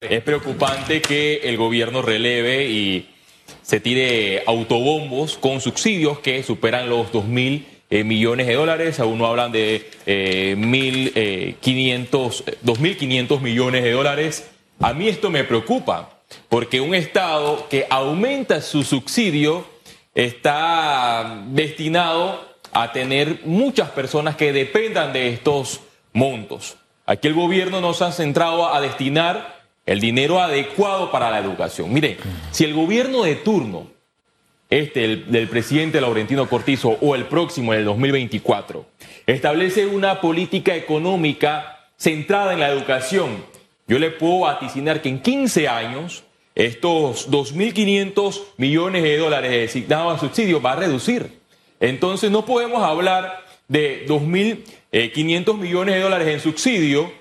Es preocupante que el gobierno releve y se tire autobombos con subsidios que superan los 2 mil eh, millones de dólares. Aún no hablan de eh, 1.500, 2.500 millones de dólares. A mí esto me preocupa porque un Estado que aumenta su subsidio está destinado a tener muchas personas que dependan de estos montos. Aquí el gobierno nos ha centrado a destinar el dinero adecuado para la educación. Mire, si el gobierno de turno, este el, del presidente Laurentino Cortizo o el próximo en el 2024, establece una política económica centrada en la educación, yo le puedo vaticinar que en 15 años estos 2.500 millones de dólares designados a subsidio va a reducir. Entonces no podemos hablar de 2.500 millones de dólares en subsidio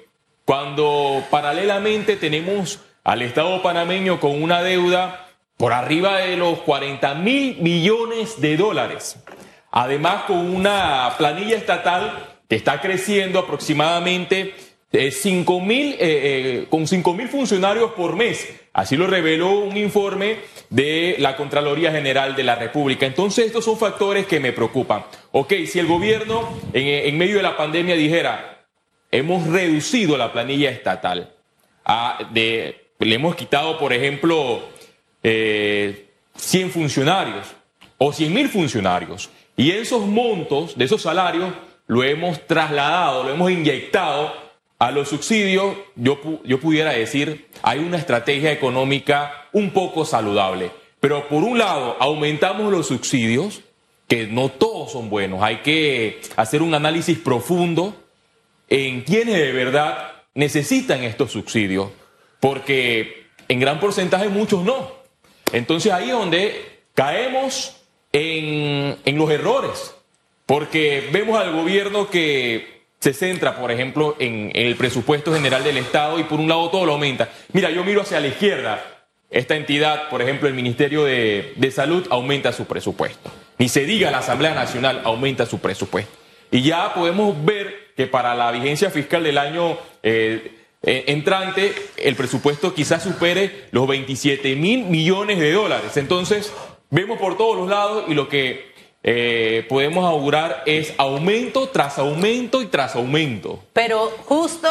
cuando paralelamente tenemos al Estado panameño con una deuda por arriba de los 40 mil millones de dólares. Además, con una planilla estatal que está creciendo aproximadamente eh, 5 mil, eh, eh, con 5 mil funcionarios por mes. Así lo reveló un informe de la Contraloría General de la República. Entonces, estos son factores que me preocupan. Ok, si el gobierno en medio de la pandemia dijera, hemos reducido la planilla estatal. de, le hemos quitado, por ejemplo, eh, 100 funcionarios o 100 mil funcionarios. Y esos montos de esos salarios lo hemos trasladado, lo hemos inyectado a los subsidios. Yo, yo pudiera decir, hay una estrategia económica un poco saludable. Pero por un lado, aumentamos los subsidios, que no todos son buenos. Hay que hacer un análisis profundo en quienes de verdad necesitan estos subsidios, porque en gran porcentaje muchos no. Entonces ahí es donde caemos en, en los errores, porque vemos al gobierno que se centra, por ejemplo, en, el presupuesto general del Estado y por un lado todo lo aumenta. Mira, yo miro hacia la izquierda, esta entidad, por ejemplo, el Ministerio de, de Salud aumenta su presupuesto. Ni se diga la Asamblea Nacional aumenta su presupuesto. Y ya podemos ver que para la vigencia fiscal del año eh, eh, entrante el presupuesto quizás supere los 27 mil millones de dólares. Entonces, vemos por todos los lados y lo que eh, podemos augurar es aumento tras aumento y tras aumento. Pero justo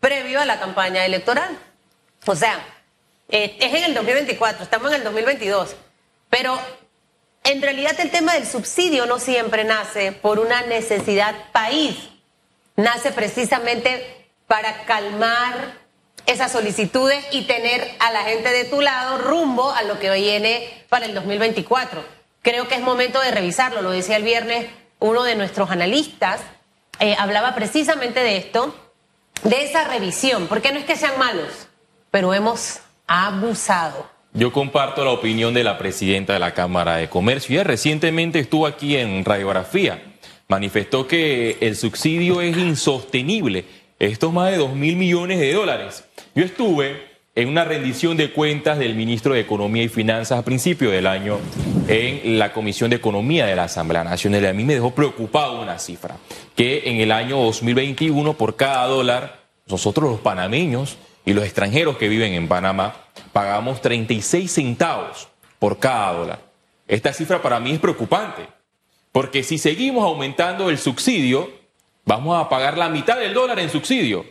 previo a la campaña electoral. O sea, es en el 2024, estamos en el 2022. Pero en realidad el tema del subsidio no siempre nace por una necesidad país nace precisamente para calmar esas solicitudes y tener a la gente de tu lado rumbo a lo que viene para el 2024. Creo que es momento de revisarlo, lo decía el viernes uno de nuestros analistas, eh, hablaba precisamente de esto, de esa revisión, porque no es que sean malos, pero hemos abusado. Yo comparto la opinión de la presidenta de la Cámara de Comercio. Ella recientemente estuvo aquí en Radiografía manifestó que el subsidio es insostenible. Esto es más de 2 mil millones de dólares. Yo estuve en una rendición de cuentas del ministro de Economía y Finanzas a principio del año en la Comisión de Economía de la Asamblea Nacional. Y a mí me dejó preocupado una cifra, que en el año 2021 por cada dólar, nosotros los panameños y los extranjeros que viven en Panamá pagamos 36 centavos por cada dólar. Esta cifra para mí es preocupante. Porque si seguimos aumentando el subsidio, vamos a pagar la mitad del dólar en subsidio.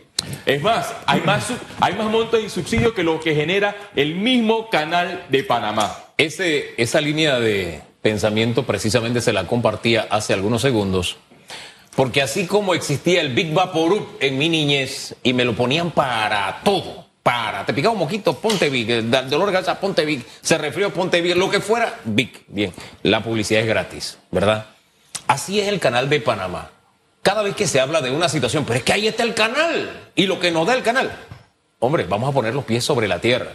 Es más, hay más, hay más montos en subsidio que lo que genera el mismo canal de Panamá. Esa línea de pensamiento precisamente se la compartía hace algunos segundos. Porque así como existía el Big Vaporub en mi niñez y me lo ponían para todo, para, te picaba un moquito, ponte Big, dolor de cabeza, ponte Big, se resfrió, ponte Big, lo que fuera, Big. Bien, la publicidad es gratis, ¿verdad? Así es el canal de Panamá. Cada vez que se habla de una situación, pero es que ahí está el canal y lo que nos da el canal. Hombre, vamos a poner los pies sobre la tierra.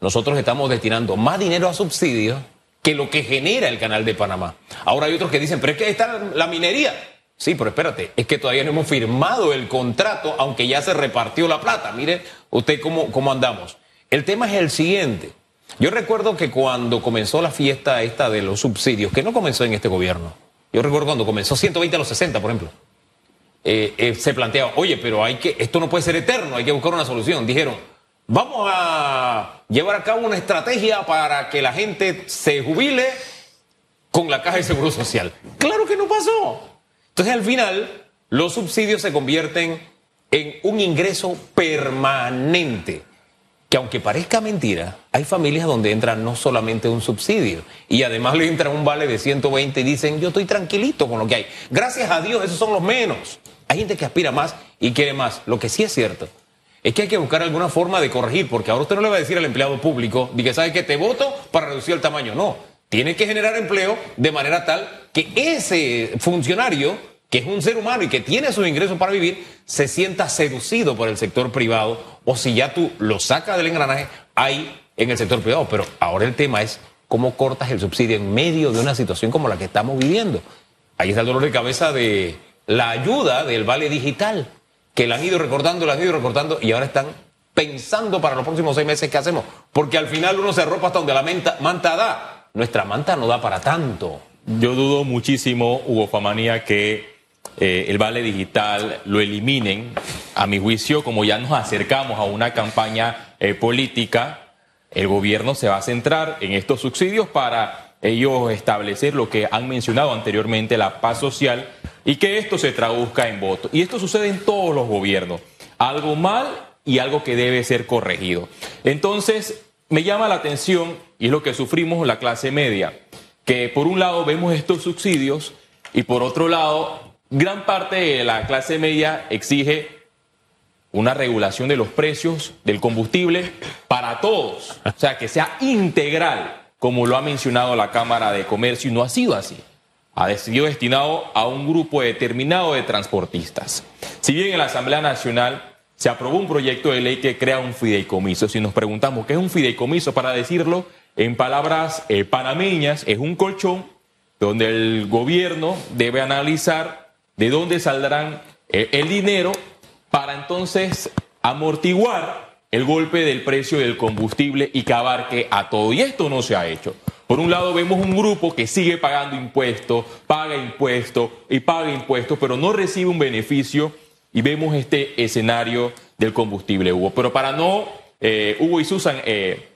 Nosotros estamos destinando más dinero a subsidios que lo que genera el canal de Panamá. Ahora hay otros que dicen, pero es que ahí está la minería. Sí, pero espérate, es que todavía no hemos firmado el contrato, aunque ya se repartió la plata. Mire usted cómo, cómo andamos. El tema es el siguiente. Yo recuerdo que cuando comenzó la fiesta esta de los subsidios, que no comenzó en este gobierno, yo recuerdo cuando comenzó 120 a los 60, por ejemplo. Eh, eh, se planteaba, oye, pero hay que, esto no puede ser eterno, hay que buscar una solución. Dijeron, vamos a llevar a cabo una estrategia para que la gente se jubile con la caja de seguro social. Claro que no pasó. Entonces al final los subsidios se convierten en un ingreso permanente que aunque parezca mentira, hay familias donde entra no solamente un subsidio y además le entra un vale de 120 y dicen, yo estoy tranquilito con lo que hay. Gracias a Dios, esos son los menos. Hay gente que aspira más y quiere más. Lo que sí es cierto es que hay que buscar alguna forma de corregir, porque ahora usted no le va a decir al empleado público, que sabe que te voto para reducir el tamaño. No, tiene que generar empleo de manera tal que ese funcionario que es un ser humano y que tiene sus ingresos para vivir, se sienta seducido por el sector privado o si ya tú lo sacas del engranaje, hay en el sector privado. Pero ahora el tema es cómo cortas el subsidio en medio de una situación como la que estamos viviendo. Ahí está el dolor de cabeza de la ayuda del vale digital, que la han ido recordando, la han ido recortando y ahora están pensando para los próximos seis meses qué hacemos. Porque al final uno se arropa hasta donde la manta da. Nuestra manta no da para tanto. Yo dudo muchísimo, Hugo Famanía, que eh, el vale digital lo eliminen, a mi juicio, como ya nos acercamos a una campaña eh, política, el gobierno se va a centrar en estos subsidios para ellos establecer lo que han mencionado anteriormente, la paz social, y que esto se traduzca en voto. Y esto sucede en todos los gobiernos. Algo mal y algo que debe ser corregido. Entonces, me llama la atención, y es lo que sufrimos la clase media, que por un lado vemos estos subsidios y por otro lado gran parte de la clase media exige una regulación de los precios del combustible para todos, o sea, que sea integral, como lo ha mencionado la Cámara de Comercio, y no ha sido así. Ha sido destinado a un grupo determinado de transportistas. Si bien en la Asamblea Nacional se aprobó un proyecto de ley que crea un fideicomiso, si nos preguntamos qué es un fideicomiso, para decirlo en palabras eh, panameñas, es un colchón donde el gobierno debe analizar de dónde saldrán eh, el dinero para entonces amortiguar el golpe del precio del combustible y que abarque a todo. Y esto no se ha hecho. Por un lado vemos un grupo que sigue pagando impuestos, paga impuestos y paga impuestos, pero no recibe un beneficio y vemos este escenario del combustible, Hugo. Pero para no, eh, Hugo y Susan,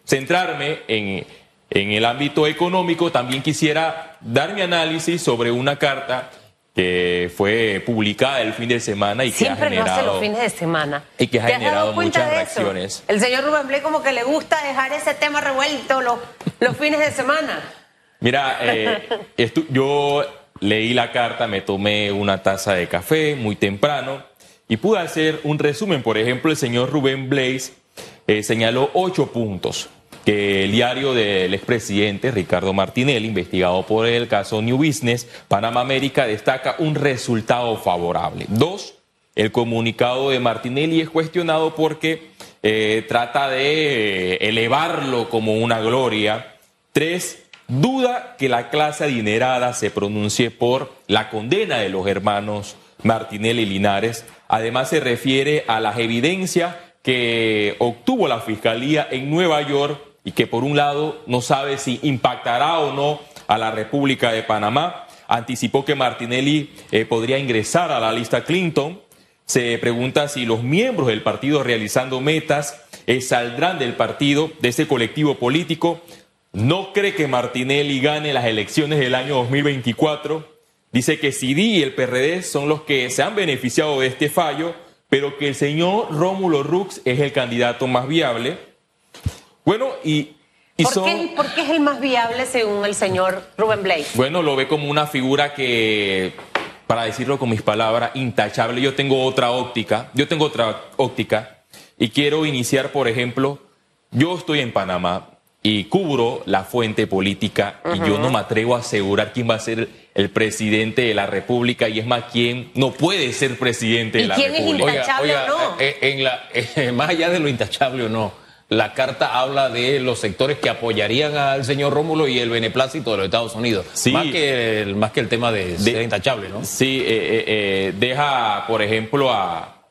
centrarme en, en el ámbito económico, también quisiera dar mi análisis sobre una carta que fue publicada el fin de semana y que ha generado los fines de semana y que ha generado muchas reacciones. El señor Rubén Blay como que le gusta dejar ese tema revuelto los, los fines de semana. Mira, eh, yo leí la carta, me tomé una taza de café muy temprano y pude hacer un resumen. Por ejemplo, el señor Rubén Blaze eh, señaló ocho puntos que el diario del expresidente Ricardo Martinelli, investigado por el caso New Business, Panamá América, destaca un resultado favorable. Dos, el comunicado de Martinelli es cuestionado porque eh, trata de elevarlo como una gloria. Tres, duda que la clase adinerada se pronuncie por la condena de los hermanos Martinelli y Linares. Además se refiere a las evidencias que obtuvo la Fiscalía en Nueva York y que por un lado no sabe si impactará o no a la República de Panamá. Anticipó que Martinelli eh, podría ingresar a la lista Clinton. Se pregunta si los miembros del partido realizando metas eh, saldrán del partido, de ese colectivo político. No cree que Martinelli gane las elecciones del año 2024. Dice que CD y el PRD son los que se han beneficiado de este fallo, pero que el señor Rómulo Rux es el candidato más viable. Bueno, y... ¿Por, qué, es el más viable según el señor Rubén Blake? Bueno, lo ve como una figura que, para decirlo con mis palabras, intachable. Yo tengo otra óptica, yo tengo otra óptica y quiero iniciar, por ejemplo, yo estoy en Panamá y cubro la fuente política y yo no me atrevo a asegurar quién va a ser el presidente de la República y es más quién no puede ser presidente de la quién República. Es intachable o no? En la, eh, más allá de lo intachable o no la carta habla de los sectores que apoyarían al señor Rómulo y el beneplácito de los Estados Unidos. Más, que el, más que el tema de, ser intachable, ¿no? Sí, eh, eh, eh, deja, por ejemplo, a,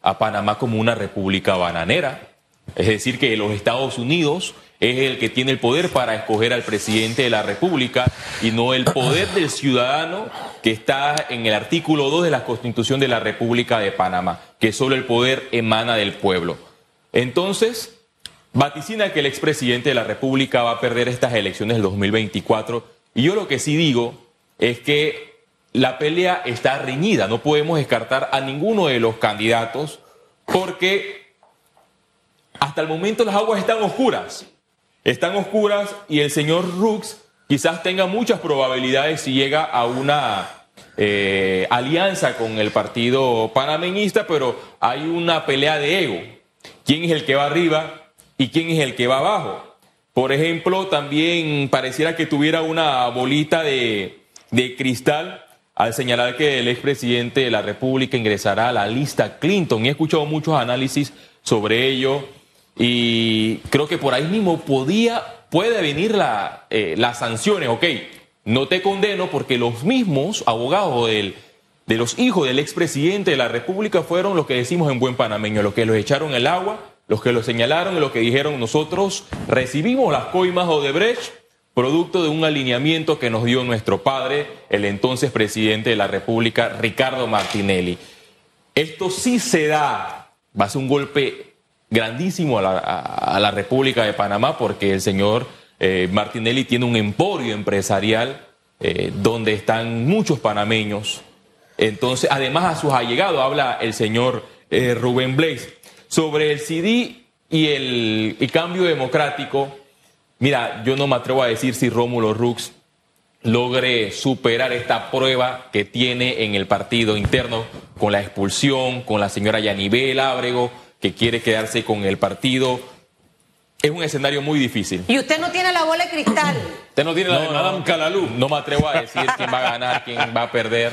a Panamá como una república bananera. Es decir, que los Estados Unidos es el que tiene el poder para escoger al presidente de la República y no el poder del ciudadano que está en el artículo 2 de la Constitución de la República de Panamá, que solo el poder emana del pueblo. Entonces, vaticina que el expresidente de la República va a perder estas elecciones del 2024. Y yo lo que sí digo es que la pelea está reñida. No podemos descartar a ninguno de los candidatos porque hasta el momento las aguas están oscuras. Están oscuras y el señor Rux quizás tenga muchas probabilidades si llega a una eh, alianza con el partido panameñista, pero hay una pelea de ego. ¿Quién es el que va arriba y quién es el que va abajo? Por ejemplo, también pareciera que tuviera una bolita de, de cristal al señalar que el expresidente de la República ingresará a la lista Clinton. He escuchado muchos análisis sobre ello y creo que por ahí mismo podía, puede venir la, eh, las sanciones. Ok, no te condeno porque los mismos abogados del, de los hijos del expresidente de la República fueron los que decimos en buen panameño, los que los echaron el agua, los que lo señalaron y los que dijeron nosotros recibimos las coimas Odebrecht producto de un alineamiento que nos dio nuestro padre, el entonces presidente de la República, Ricardo Martinelli. Esto sí se da, va a ser un golpe grandísimo a la, a, la República de Panamá porque el señor eh, Martinelli tiene un emporio empresarial eh, donde están muchos panameños. Entonces, además a sus allegados, habla el señor eh, Rubén Blaze. Sobre el CD y el, el cambio democrático, Mira, yo no me atrevo a decir si Rómulo Rux logre superar esta prueba que tiene en el partido interno con la expulsión, con la señora Yanibel Ábrego, que quiere quedarse con el partido. Es un escenario muy difícil. Y usted no tiene la bola de cristal. Usted no tiene la de No, Madame no. Calalú. No me atrevo a decir quién va a ganar, quién va a perder.